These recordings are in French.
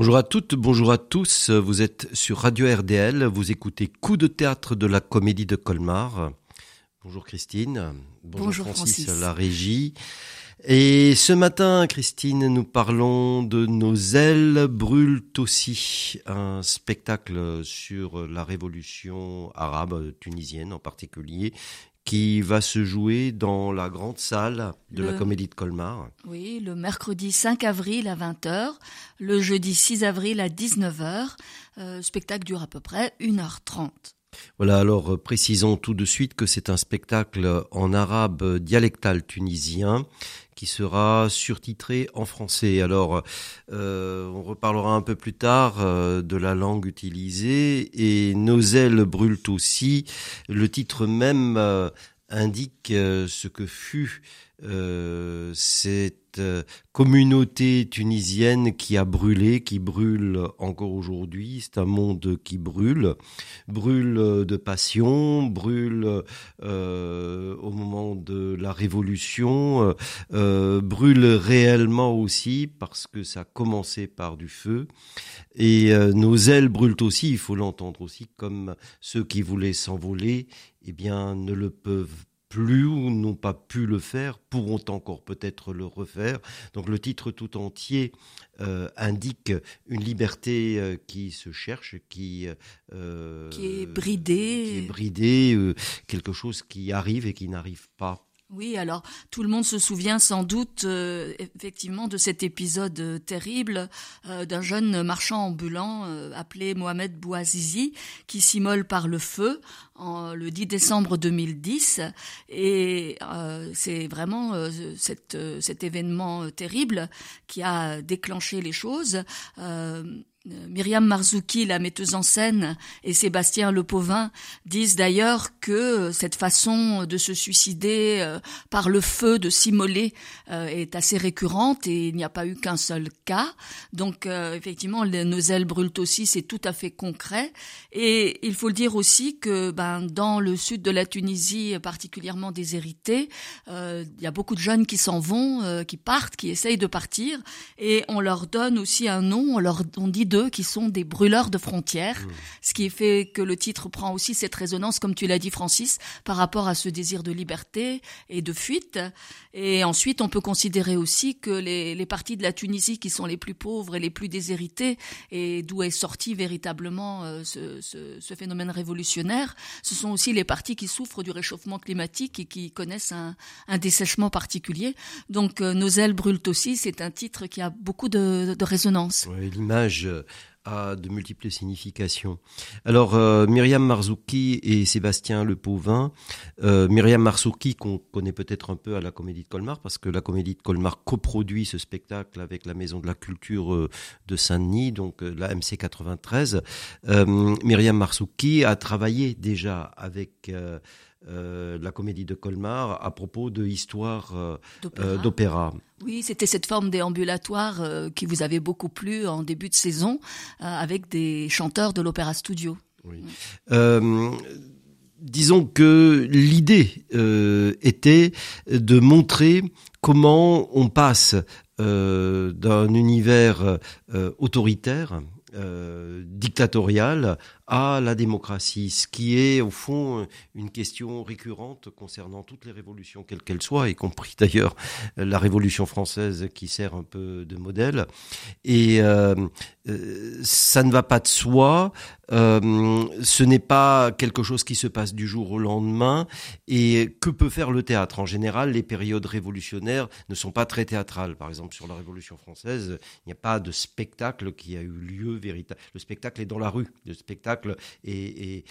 Bonjour à toutes, bonjour à tous. Vous êtes sur Radio RDL, vous écoutez Coup de théâtre de la comédie de Colmar. Bonjour Christine. Bonjour, Francis, la régie. Et ce matin, Christine, nous parlons de Nos ailes brûlent aussi, un spectacle sur la révolution arabe tunisienne en particulier, qui va se jouer dans la grande salle de la Comédie de Colmar. Oui, le mercredi 5 avril à 20h, le jeudi 6 avril à 19h. Euh, spectacle dure à peu près 1h30. Voilà, alors euh, précisons tout de suite que c'est un spectacle en arabe dialectal tunisien qui sera surtitré en français. Alors, euh, on reparlera un peu plus tard euh, de la langue utilisée et Nos ailes brûlent aussi. Le titre même indique ce que fut cette euh, communauté tunisienne qui a brûlé, qui brûle encore aujourd'hui. C'est un monde qui brûle, brûle de passion, brûle euh, au moment de la révolution, euh, brûle réellement aussi parce que ça a commencé par du feu. Et nos ailes brûlent aussi, il faut l'entendre aussi, comme ceux qui voulaient s'envoler, eh bien, ne le peuvent plus ou n'ont pas pu le faire, pourront encore peut-être le refaire. Donc le titre tout entier euh, indique une liberté euh, qui se cherche, qui, euh, qui est bridée, qui est bridée, quelque chose qui arrive et qui n'arrive pas. Oui, alors tout le monde se souvient sans doute effectivement de cet épisode terrible d'un jeune marchand ambulant appelé Mohamed Bouazizi qui s'immole par le feu le 10 décembre 2010 et euh, c'est vraiment euh, euh, cet événement terrible qui a déclenché les choses. Myriam Marzouki, la metteuse en scène, et Sébastien Lepauvin disent d'ailleurs que cette façon de se suicider euh, par le feu, de s'immoler, euh, est assez récurrente et il n'y a pas eu qu'un seul cas. Donc euh, effectivement, nos ailes brûlent aussi, c'est tout à fait concret. Et il faut le dire aussi que ben, dans le sud de la Tunisie, particulièrement déshérité, il y a beaucoup de jeunes qui s'en vont, qui partent, qui essayent de partir, et on leur donne aussi un nom, on leur on dit d'eux qui sont des brûleurs de frontières, mmh. ce qui fait que le titre prend aussi cette résonance, comme tu l'as dit Francis, par rapport à ce désir de liberté et de fuite. Et ensuite, on peut considérer aussi que les, les parties de la Tunisie qui sont les plus pauvres et les plus déshéritées, et d'où est sorti véritablement euh, ce, ce, ce, phénomène révolutionnaire, ce sont aussi les parties qui souffrent du réchauffement climatique et qui connaissent un, un dessèchement particulier. Donc, euh, Nos ailes brûlent aussi, c'est un titre qui a beaucoup de, de résonance. L'image a de multiples significations. Alors, euh, Myriam Marzouki et Sébastien Le Pauvin. Euh, Myriam Marzouki, qu'on connaît peut-être un peu à la Comédie de Colmar, parce que la Comédie de Colmar coproduit ce spectacle avec la Maison de la Culture euh, de Saint-Denis, donc euh, la MC 93. Myriam Marzouki a travaillé déjà avec... Euh, la comédie de Colmar à propos de histoire euh, d'opéra. oui, c'était cette forme déambulatoire euh, qui vous avait beaucoup plu en début de saison avec des chanteurs de l'opéra studio. Oui. disons que l'idée était de montrer comment on passe d'un univers autoritaire, dictatorial, à la démocratie, ce qui est au fond une question récurrente concernant toutes les révolutions, quelles qu'elles soient, y compris d'ailleurs la Révolution française qui sert un peu de modèle. Et euh, euh, ça ne va pas de soi, euh, ce n'est pas quelque chose qui se passe du jour au lendemain. Et que peut faire le théâtre? En général, les périodes révolutionnaires ne sont pas très théâtrales. Par exemple, sur la Révolution française, il n'y a pas de spectacle qui a eu lieu véritable. Le spectacle est dans la rue. Le spectacle et,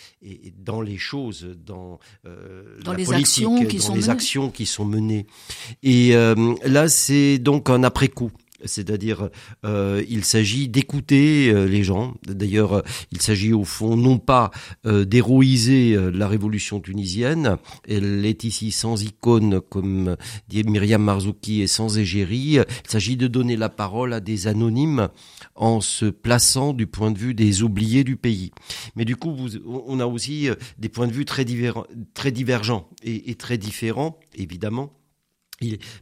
dans les choses, dans, euh, dans les actions qui dans sont les menées. actions qui sont menées. Et euh, là, c'est donc un après-coup. C'est-à-dire, euh, il s'agit d'écouter euh, les gens. D'ailleurs, euh, il s'agit au fond non pas d'héroïser la révolution tunisienne. Elle est ici sans icône, comme dit Myriam Marzouki, et sans égérie. Il s'agit de donner la parole à des anonymes en se plaçant du point de vue des oubliés du pays. Mais du coup, vous, on a aussi des points de vue très, très divergents et, et très différents, évidemment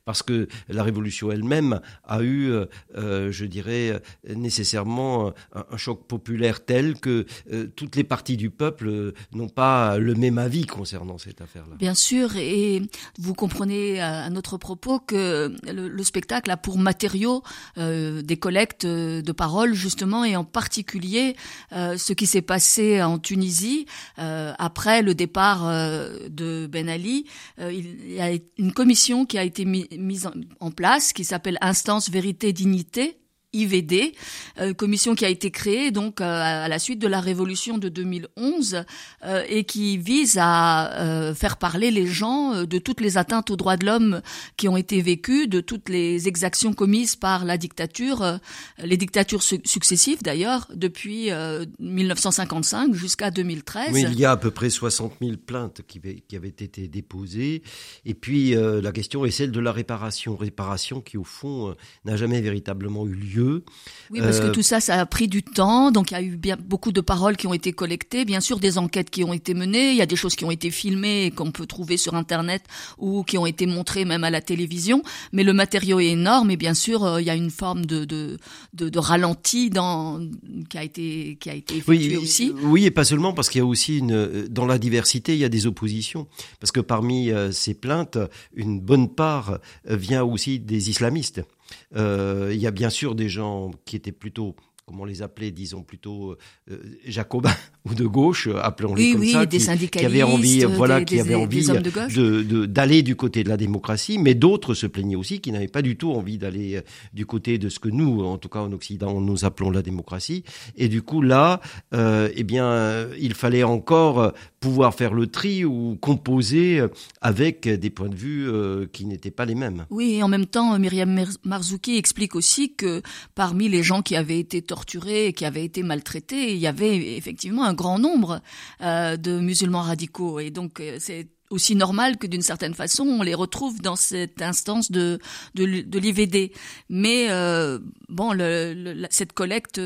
parce que la révolution elle-même a eu, euh, euh, je dirais, nécessairement un, choc populaire tel que euh, toutes les parties du peuple n'ont pas le même avis concernant cette affaire-là. Bien sûr, et vous comprenez à notre propos que le, spectacle a pour matériau des collectes de paroles, justement, et en particulier ce qui s'est passé en Tunisie après le départ de Ben Ali. il y a une commission qui a été mise en place, qui s'appelle Instance Vérité Dignité, IVD, euh, commission qui a été créée donc euh, à la suite de la révolution de 2011 euh, et qui vise à faire parler les gens de toutes les atteintes aux droits de l'homme qui ont été vécues, de toutes les exactions commises par la dictature, les dictatures successives d'ailleurs depuis 1955 jusqu'à 2013. Oui, il y a à peu près 60 000 plaintes qui avaient été déposées et puis la question est celle de la réparation, réparation qui au fond n'a jamais véritablement eu lieu oui, parce que euh, tout ça, ça a pris du temps. Donc, il y a eu bien beaucoup de paroles qui ont été collectées. Bien sûr, des enquêtes qui ont été menées. Il y a des choses qui ont été filmées et qu'on peut trouver sur Internet ou qui ont été montrées même à la télévision. Mais le matériau est énorme et bien sûr, euh, il y a une forme de, de, de, ralenti dans, qui a été, qui a été effectuée aussi. Oui, et pas seulement parce qu'il y a aussi une, dans la diversité, il y a des oppositions. Parce que parmi euh, ces plaintes, une bonne part vient aussi des islamistes. Euh, il y a bien sûr des gens qui étaient plutôt comment les appeler, disons plutôt euh, jacobins ou de gauche, appelons-les comme ça, des qui, qui, avaient envie, voilà, qui avaient envie d'aller du côté de la démocratie, mais d'autres se plaignaient aussi qui n'avaient pas du tout envie d'aller euh, du côté de ce que nous, en tout cas en Occident, nous appelons la démocratie. Et du coup là, euh, eh bien, il fallait encore pouvoir faire le tri ou composer avec des points de vue qui n'étaient pas les mêmes. Oui, et en même temps, Myriam Marzouki explique aussi que parmi les gens qui avaient été torturés, qui avaient été maltraités, il y avait effectivement un grand nombre euh, de musulmans radicaux. Et donc, euh, c'est aussi normal que d'une certaine façon on les retrouve dans cette instance de de, de l'IVD. Mais euh, bon, le, cette collecte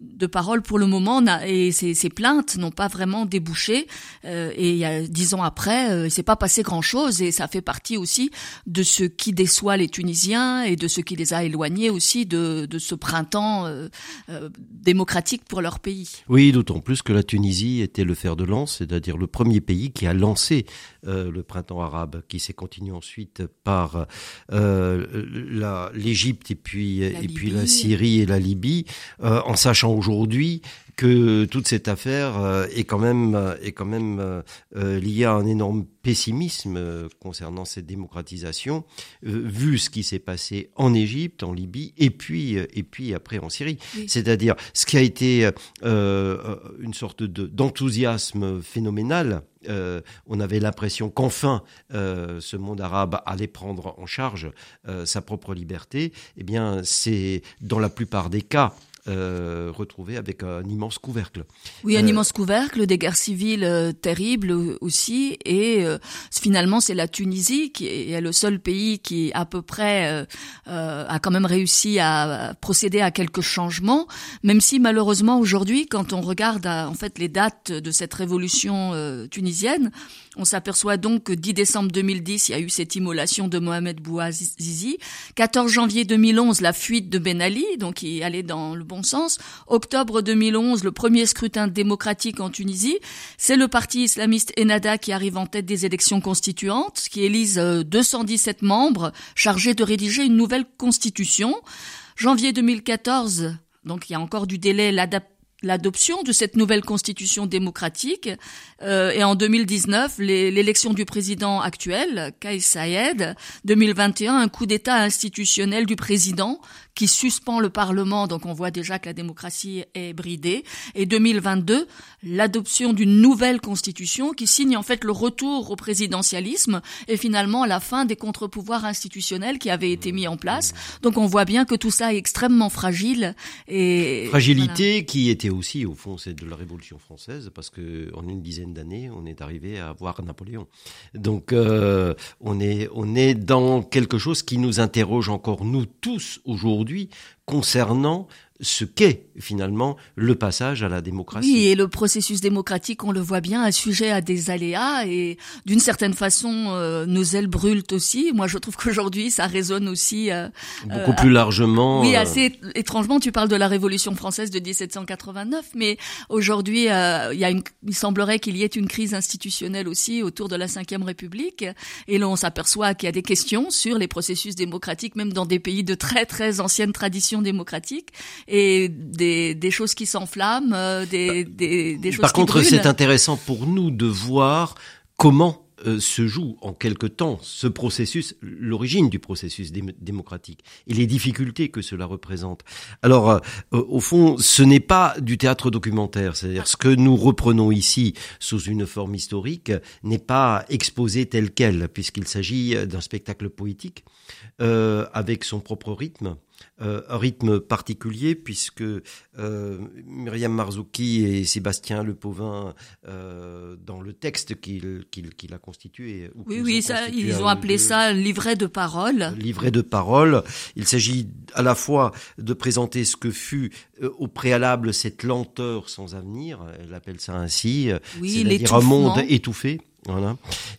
de paroles pour le moment et ces, ces plaintes n'ont pas vraiment débouché. Euh, et il y a dix ans après, euh, il s'est pas passé grand chose et ça fait partie aussi de ce qui déçoit les Tunisiens et de ce qui les a éloignés aussi de, de ce printemps euh, euh démocratique pour leur pays. Oui, d'autant plus que la Tunisie était le fer de lance, c'est-à-dire le premier pays qui a lancé euh, le printemps arabe, qui s'est continué ensuite par euh, l'Égypte et puis et puis la Syrie et la Libye, euh, en sachant aujourd'hui que toute cette affaire est quand même est quand même liée à un énorme pessimisme concernant cette démocratisation, vu ce qui s'est passé en Égypte, en Libye, et puis et puis après en Syrie. C'est-à-dire ce qui a été une sorte d'enthousiasme phénoménal euh, on avait l'impression qu'enfin euh, ce monde arabe allait prendre en charge euh, sa propre liberté, eh bien c'est dans la plupart des cas euh, retrouvé avec un immense couvercle. Oui, un euh, immense couvercle, des guerres civiles euh, terribles aussi, et finalement c'est la Tunisie qui est le seul pays qui à peu près a quand même réussi à procéder à quelques changements, même si malheureusement aujourd'hui, quand on regarde en fait les dates de cette révolution tunisienne, on s'aperçoit donc que 10 décembre 2010, il y a eu cette immolation de Mohamed Bouazizi. 14 janvier 2011, la fuite de Ben Ali, donc qui allait dans le bon sens. Octobre 2011, le premier scrutin démocratique en Tunisie. C'est le parti islamiste Ennahda qui arrive en tête des élections constituantes, qui élise 217 euh, membres chargés de rédiger une nouvelle constitution. Janvier 2014, donc il y a encore du délai, l'adaptation l'adoption de cette nouvelle constitution démocratique euh, et en 2019 l'élection du président actuel Kais Saïed 2021 un coup d'état institutionnel du président qui suspend le Parlement, donc on voit déjà que la démocratie est bridée, et 2022, l'adoption d'une nouvelle constitution qui signe en fait le retour au présidentialisme et finalement la fin des contre-pouvoirs institutionnels qui avaient été mis en place. Donc on voit bien que tout ça est extrêmement fragile. Fragilité qui était aussi, au fond, c'est de la Révolution française, parce que en une dizaine d'années, on est arrivé à avoir Napoléon. Donc euh, on est on est dans quelque chose qui nous interroge encore nous tous aujourd'hui conduit concernant ce qu'est finalement le passage à la démocratie. Oui, et le processus démocratique, on le voit bien, est sujet à des aléas et d'une certaine façon, euh, nos ailes brûlent aussi. Moi, je trouve qu'aujourd'hui, ça résonne aussi euh, beaucoup plus largement. Oui, assez étrangement. Tu parles de la Révolution française de 1789, mais aujourd'hui, il y a une, il semblerait qu'il y ait une crise institutionnelle aussi autour de la Ve République, et là, on s'aperçoit qu'il y a des questions sur les processus démocratiques, même dans des pays de très très anciennes traditions démocratiques et des, des choses qui s'enflamment, euh, des, des, des choses Par qui contre, c'est intéressant pour nous de voir comment euh, se joue en quelque temps ce processus, l'origine du processus démocratique et les difficultés que cela représente. Alors, euh, au fond, ce n'est pas du théâtre documentaire, c'est-à-dire ce que nous reprenons ici sous une forme historique n'est pas exposé tel quel, puisqu'il s'agit d'un spectacle poétique euh, avec son propre rythme euh, un rythme particulier puisque euh, Myriam Marzouki et Sébastien Le Pauvin, euh, dans le texte qu'il a constitué, oui, oui, ça, ils ont appelé ça livret de parole. Livret de parole. Il s'agit à la fois de présenter ce que fut au préalable cette lenteur sans avenir, elle appelle ça ainsi, oui, c'est-à-dire un monde étouffé.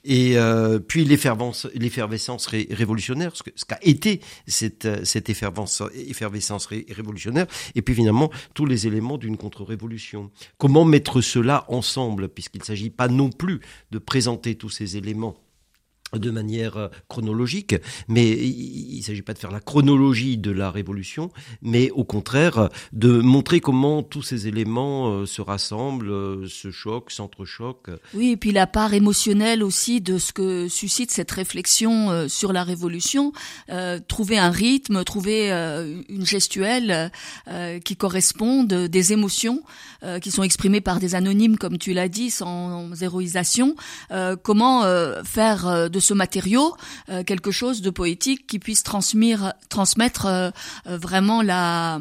Et euh, puis l'effervescence ré révolutionnaire, ce qu'a été cette, effervescence révolutionnaire, et puis finalement tous les éléments d'une contre-révolution. Comment mettre cela ensemble, puisqu'il ne s'agit pas non plus de présenter tous ces éléments de manière euh, chronologique, mais il ne s'agit pas de faire la chronologie de la révolution, mais au contraire de montrer comment tous ces éléments euh, se rassemblent, euh, se choquent, s'entrechoquent. Oui, et puis la part émotionnelle aussi de ce que suscite cette réflexion sur la révolution, trouver un rythme, trouver une gestuelle qui corresponde, des émotions qui sont exprimées par des anonymes, comme tu l'as dit, sans héroïsation. comment faire de ce matériau euh, quelque chose de poétique qui puisse transmettre, transmettre euh, euh, vraiment la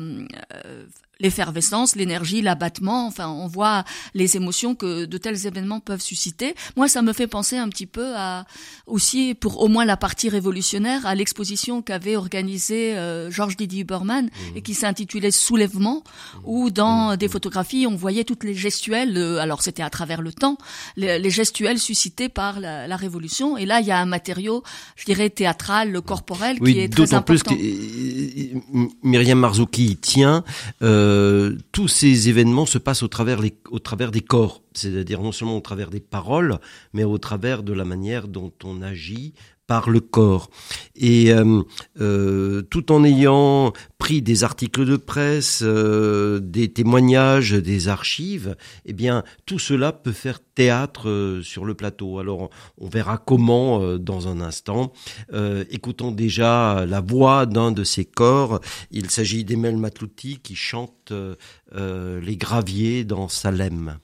l'effervescence, l'énergie, l'abattement, enfin on voit les émotions que de tels événements peuvent susciter. Moi ça me fait penser un petit peu à aussi pour au moins la partie révolutionnaire à l'exposition qu'avait organisée euh, Georges Didier Huberman mmh. et qui s'intitulait Soulèvement où dans mmh. des photographies on voyait toutes les gestuelles euh, alors c'était à travers le temps les, gestuelles suscitées par la, révolution et là il y a un matériau je dirais théâtral corporel qui est très important. Plus que, Myriam Marzouki tient euh, euh, tous ces événements se passent au travers, au travers des corps, c'est-à-dire non seulement au travers des paroles, mais au travers de la manière dont on agit par le corps. Et euh, euh, tout en ayant pris des articles de presse, euh, des témoignages, des archives, eh bien tout cela peut faire théâtre sur le plateau. Alors on verra comment dans un instant. écoutons déjà la voix d'un de ces corps. Il s'agit d'Emel Matlouti qui chante les graviers dans Salem.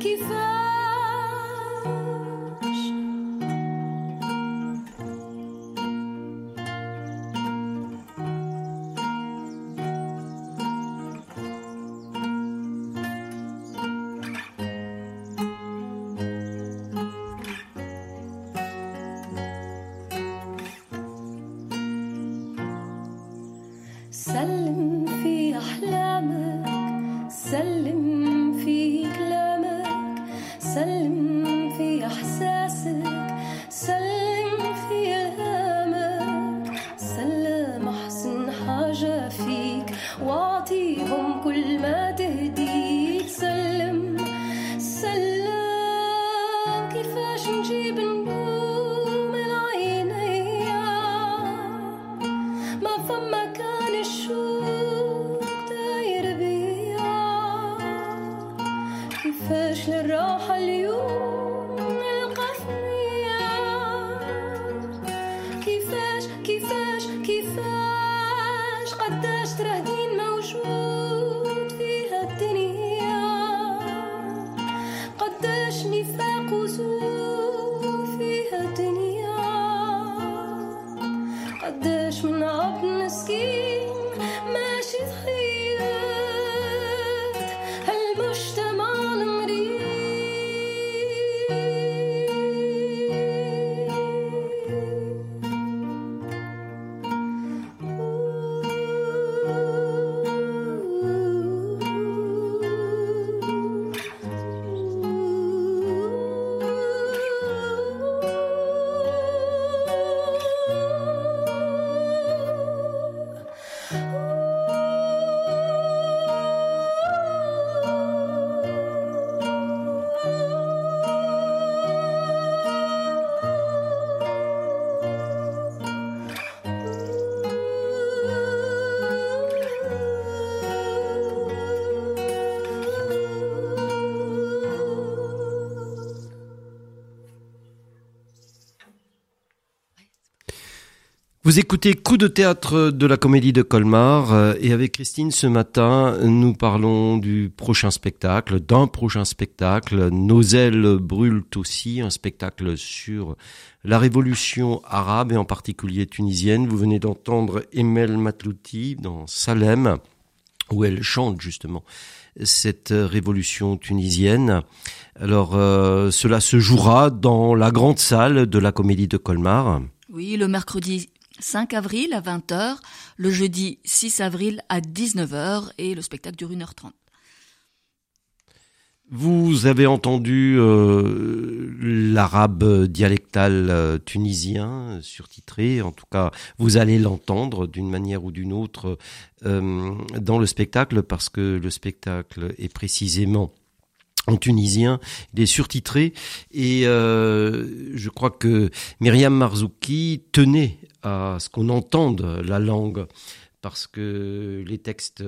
qui fera my, my. Vous écoutez Coup de théâtre de la comédie de Colmar euh, et avec Christine ce matin, nous parlons du prochain spectacle, d'un prochain spectacle. Nos ailes brûlent aussi, un spectacle sur la révolution arabe et en particulier tunisienne. Vous venez d'entendre Emel Matlouti dans Salem où elle chante justement cette révolution tunisienne. Alors euh, cela se jouera dans la grande salle de la comédie de Colmar. Oui, le mercredi 5 avril à 20h, le jeudi 6 avril à 19h et le spectacle dure 1h30. Vous avez entendu euh, l'arabe dialectal euh, tunisien surtitré, en tout cas vous allez l'entendre d'une manière ou d'une autre euh, dans le spectacle parce que le spectacle est précisément en tunisien, il est surtitré. Et euh, je crois que Myriam Marzouki tenait à ce qu'on entende la langue parce que les textes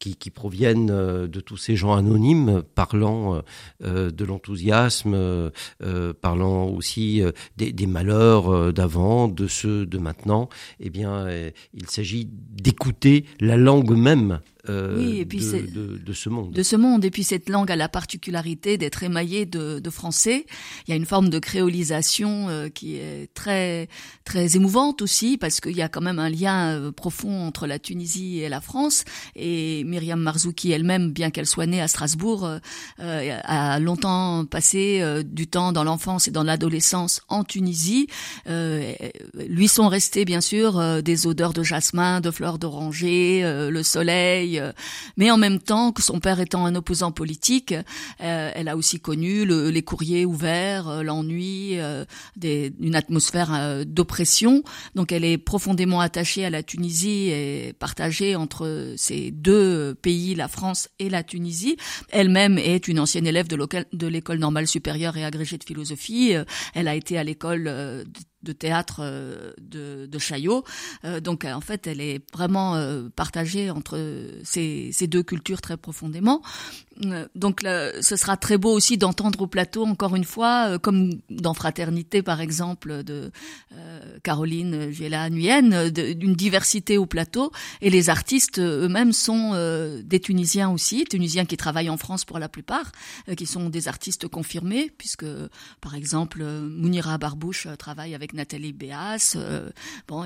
qui, qui, proviennent de tous ces gens anonymes, parlant euh, de l'enthousiasme, euh, parlant aussi des malheurs d'avant, de ceux de maintenant, eh bien, il s'agit d'écouter la langue même euh, oui, et puis de, de, de, ce monde. De ce monde. Et puis cette langue a la particularité d'être émaillée de, de, français. Il y a une forme de créolisation euh, qui est très très émouvante aussi parce qu'il y a quand même un lien euh, profond entre la Tunisie et la France. Et Myriam Marzouki elle-même, bien qu'elle soit née à Strasbourg, a longtemps passé du temps dans l'enfance et dans l'adolescence en Tunisie. lui sont restés bien sûr des odeurs de jasmin, de fleurs d'oranger, le soleil mais en même temps que son père étant un opposant politique, euh, elle a aussi connu le, les courriers ouverts, euh, l'ennui, euh, une atmosphère d'oppression. Donc elle est profondément attachée à la Tunisie et partagée entre ces deux pays, la France et la Tunisie. Elle-même est une ancienne élève de l'école normale supérieure et agrégée de philosophie. Elle a été à l'école de théâtre de, de Chaillot. Euh, donc en fait, elle est vraiment euh, partagée entre ces, ces, deux cultures très profondément. Euh, donc ce sera très beau aussi d'entendre au plateau, encore une fois, comme dans Fraternité par exemple de Caroline Géla Nuyen, d'une diversité au plateau. Et les artistes eux-mêmes sont des Tunisiens aussi, Tunisiens qui travaillent en France pour la plupart, qui sont des artistes confirmés, puisque par exemple Mounira Barbouche travaille avec Nathalie Béas. Euh, bon,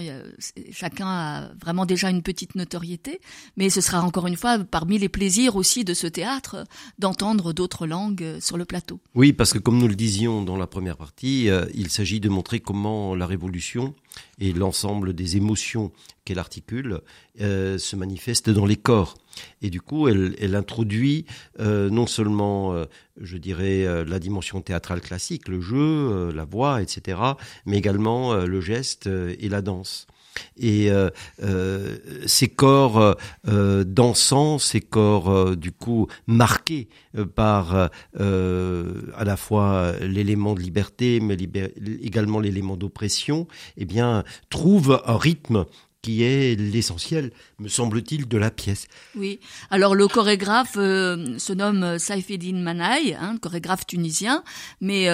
chacun a vraiment déjà une petite notoriété, mais ce sera encore une fois parmi les plaisirs aussi de ce théâtre euh, d'entendre d'autres langues euh, sur le plateau. Oui, parce que comme nous le disions dans la première partie, euh, il s'agit de montrer comment la révolution et l'ensemble des émotions qu'elle articule se manifestent dans les corps. Et du coup, elle, introduit non seulement, je dirais, la dimension théâtrale classique, le jeu, la voix, etc., mais également le geste et la danse. Et euh, euh, ces corps euh, dansants, ces corps du coup marqués par à la fois l'élément de liberté, mais également l'élément d'oppression, eh bien trouvent un rythme qui est l'essentiel, me semble-t-il, de la pièce. Oui. Alors le chorégraphe se nomme Saifeddin Manaï, hein, chorégraphe tunisien, mais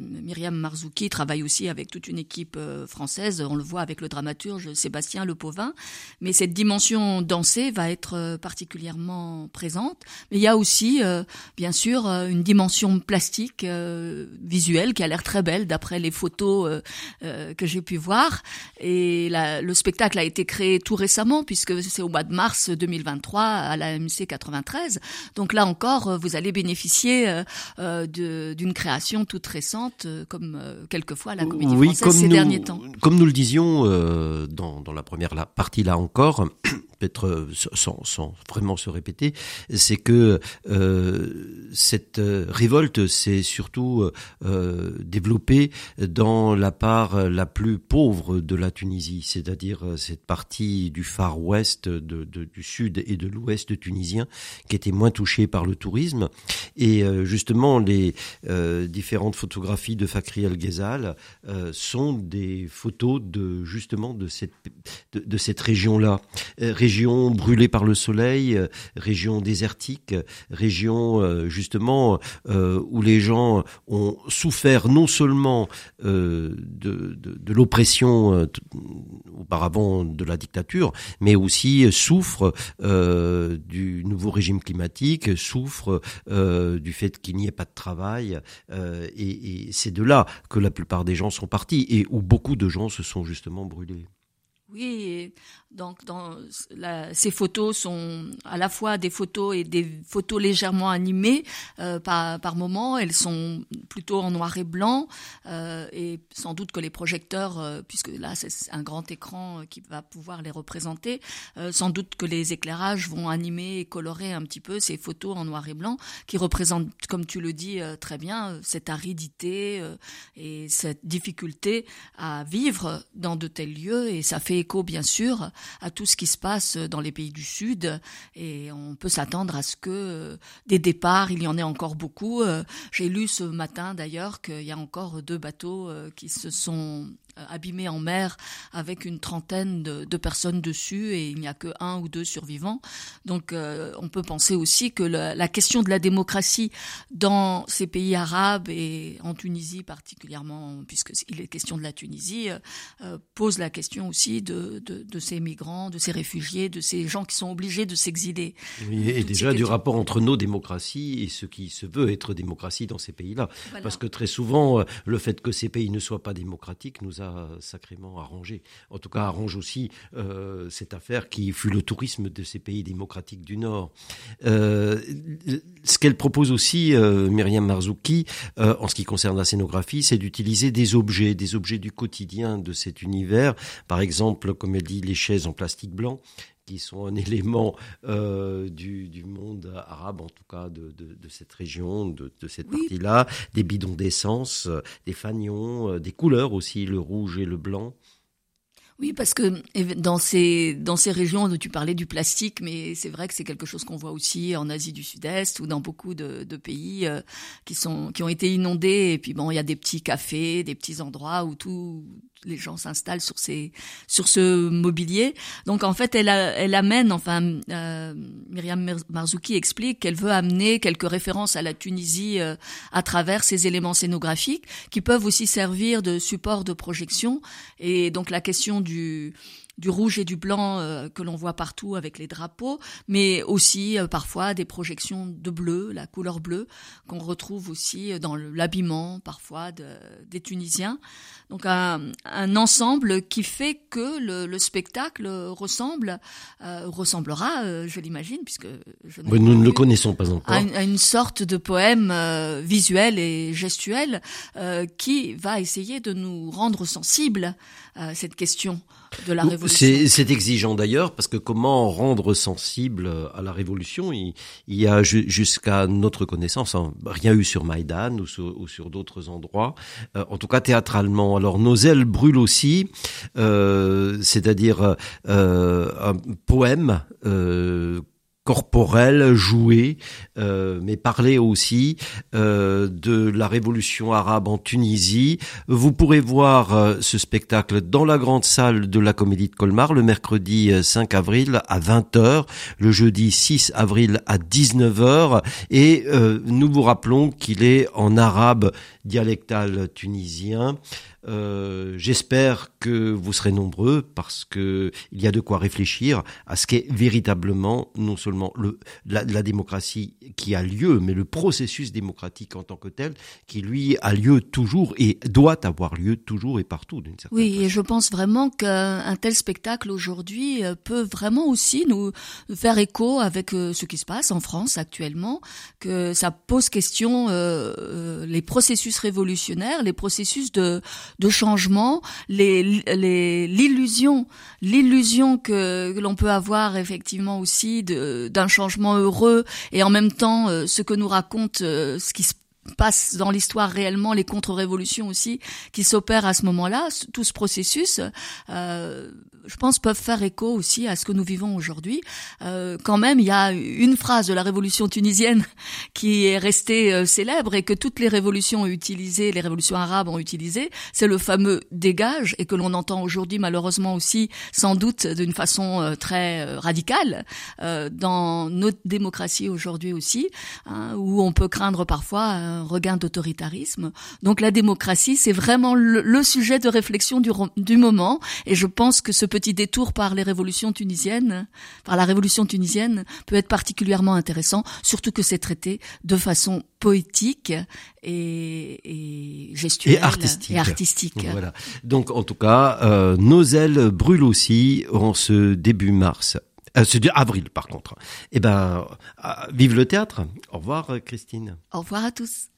Myriam Marzouki travaille aussi avec toute une équipe euh, française. On le voit avec le dramaturge Sébastien Lepauvin. Mais cette dimension dansée va être euh, particulièrement présente. Mais il y a aussi, euh, bien sûr, une dimension plastique, visuelle, qui a l'air très belle d'après les photos que j'ai pu voir. Et le spectacle a été créé tout récemment, puisque c'est au mois de mars 2023 à la MC 93. Donc là encore, vous allez bénéficier d'une création toute récente, euh, comme euh, quelquefois la comédie française ces nous, derniers temps. Comme nous le disions euh, dans, dans la première partie là encore, peut-être sans, sans vraiment se répéter, c'est que euh, cette révolte s'est surtout euh, développée dans la part la plus pauvre de la Tunisie, c'est-à-dire cette partie du Far West, de, de- du sud et de l'ouest tunisien, qui était moins touchée par le tourisme. Et justement, les différentes photographies de Fakri El-Ghezal euh, sont des photos de justement de cette de, cette région-là, Euh, région brûlée par le soleil, euh, région désertique, région justement où les gens ont souffert non seulement de, l'oppression auparavant de la dictature, mais aussi souffrent du nouveau régime climatique, souffrent du fait qu'il n'y ait pas de travail, et c'est de là que la plupart des gens sont partis et où beaucoup de gens se sont justement brûlés. Oui, donc dans la- ces photos sont à la fois des photos et des photos légèrement animées euh, par, par moment. Elles sont plutôt en noir et blanc euh, et sans doute que les projecteurs, euh, puisque là c'est un grand écran euh, qui va pouvoir les représenter, euh, sans doute que les éclairages vont animer et colorer un petit peu ces photos en noir et blanc qui représentent, comme tu le dis très bien, cette aridité et cette difficulté à vivre dans de tels lieux et ça fait écho bien sûr à tout ce qui se passe dans les pays du Sud et on peut s'attendre à ce que euh, des départs, il y en ait encore beaucoup. Euh, J'ai lu ce matin d'ailleurs qu'il y a encore deux bateaux euh, qui se sont euh, abîmés en mer avec une trentaine de, de personnes dessus et il n'y a que un ou deux survivants. Donc euh, on peut penser aussi que la, la question de la démocratie dans ces pays arabes et en Tunisie particulièrement, puisqu'il est question de la Tunisie, euh, pose la question aussi de, de, de ces migrants, de ces réfugiés, de ces gens qui sont obligés de s'exiler. Oui, et déjà du rapport entre nos démocraties et ce qui se veut être démocratie dans ces pays-là. Voilà. Parce que très souvent, le fait que ces pays ne soient pas démocratiques nous a sacrément arrangé. En tout cas, arrange aussi euh, cette affaire qui fut le tourisme de ces pays démocratiques du Nord. Euh, ce qu'elle propose aussi, euh, Myriam Marzouki, en ce qui concerne la scénographie, c'est d'utiliser des objets, des objets du quotidien de cet univers. Par exemple, comme elle dit, les chaises en plastique blanc qui sont un élément euh, du, du monde arabe, en tout cas de, de, de cette région, de, de cette Oui. partie-là, des bidons d'essence, euh, des fanions, euh, des couleurs aussi, le rouge et le blanc. Oui, parce que dans ces dans ces régions où tu parlais du plastique, mais c'est vrai que c'est quelque chose qu'on voit aussi en Asie du Sud-Est ou dans beaucoup de, pays euh, qui sont qui ont été inondés. Et puis bon, il y a des petits cafés, des petits endroits où tous les gens s'installent sur sur ce mobilier. Donc en fait, elle elle amène, enfin euh, Myriam Marzouki explique qu'elle veut amener quelques références à la Tunisie euh, à travers ces éléments scénographiques qui peuvent aussi servir de support de projection. Et donc la question du du rouge et du blanc euh, que l'on voit partout avec les drapeaux, mais aussi euh, parfois des projections de bleu, la couleur bleue, qu'on retrouve aussi dans l'habillement parfois de, des Tunisiens. Donc un, un, ensemble qui fait que le, le spectacle ressemble, euh, ressemblera, je l'imagine, puisque je oui, nous ne le connaissons pas encore, à une, à une sorte de poème visuel et gestuel qui va essayer de nous rendre sensibles à cette question de la révolution. C'est exigeant d'ailleurs parce que comment rendre sensible à la révolution? Il, il y a jusqu'à notre connaissance hein, rien eu sur Maïdan ou sur, ou sur d'autres endroits, euh, en tout cas théâtralement. Alors nos ailes brûlent aussi, euh, c'est-à-dire euh, un poème corporel, joué, euh, mais parler aussi euh, de la révolution arabe en Tunisie. Vous pourrez voir euh, ce spectacle dans la grande salle de la Comédie de Colmar le mercredi 5 avril à 20h, le jeudi 6 avril à 19h, et nous vous rappelons qu'il est en arabe dialectal tunisien. Euh, J'espère que vous serez nombreux parce que il y a de quoi réfléchir à ce qu'est véritablement non seulement le, la, la, démocratie qui a lieu, mais le processus démocratique en tant que tel qui lui a lieu toujours et doit avoir lieu toujours et partout. oui, façon. et je pense vraiment qu'un tel spectacle aujourd'hui euh, peut vraiment aussi nous faire écho avec euh, ce qui se passe en France actuellement, que ça pose question euh, les processus révolutionnaires, les processus de de changement, l'illusion, les, l'illusion que, que l'on peut avoir effectivement aussi d'un changement heureux et en même temps euh, ce que nous raconte euh, ce qui se passe dans l'histoire réellement, les contre-révolutions aussi qui s'opèrent à ce moment-là, tout ce processus, euh, je pense, peuvent faire écho aussi à ce que nous vivons aujourd'hui. Euh, quand même, il y a une phrase de la révolution tunisienne qui est restée euh, célèbre et que toutes les révolutions ont utilisé, les révolutions arabes ont utilisé, c'est le fameux dégage et que l'on entend aujourd'hui malheureusement aussi, sans doute d'une façon euh, très euh, radicale, dans notre démocratie aujourd'hui aussi, hein, où on peut craindre parfois un regain d'autoritarisme. Donc la démocratie, c'est vraiment le, le, sujet de réflexion du, du, moment. Et je pense que ce petit détour par les révolutions tunisiennes, par la révolution tunisienne, peut être particulièrement intéressant, surtout que c'est traité de façon poétique et, et gestuelle et artistique. Et artistique. Voilà. Donc en tout cas, euh, nos ailes brûlent aussi en ce début mars. Euh, c'est avril par contre. Eh ben, euh, vive le théâtre. Au revoir Christine. Au revoir à tous.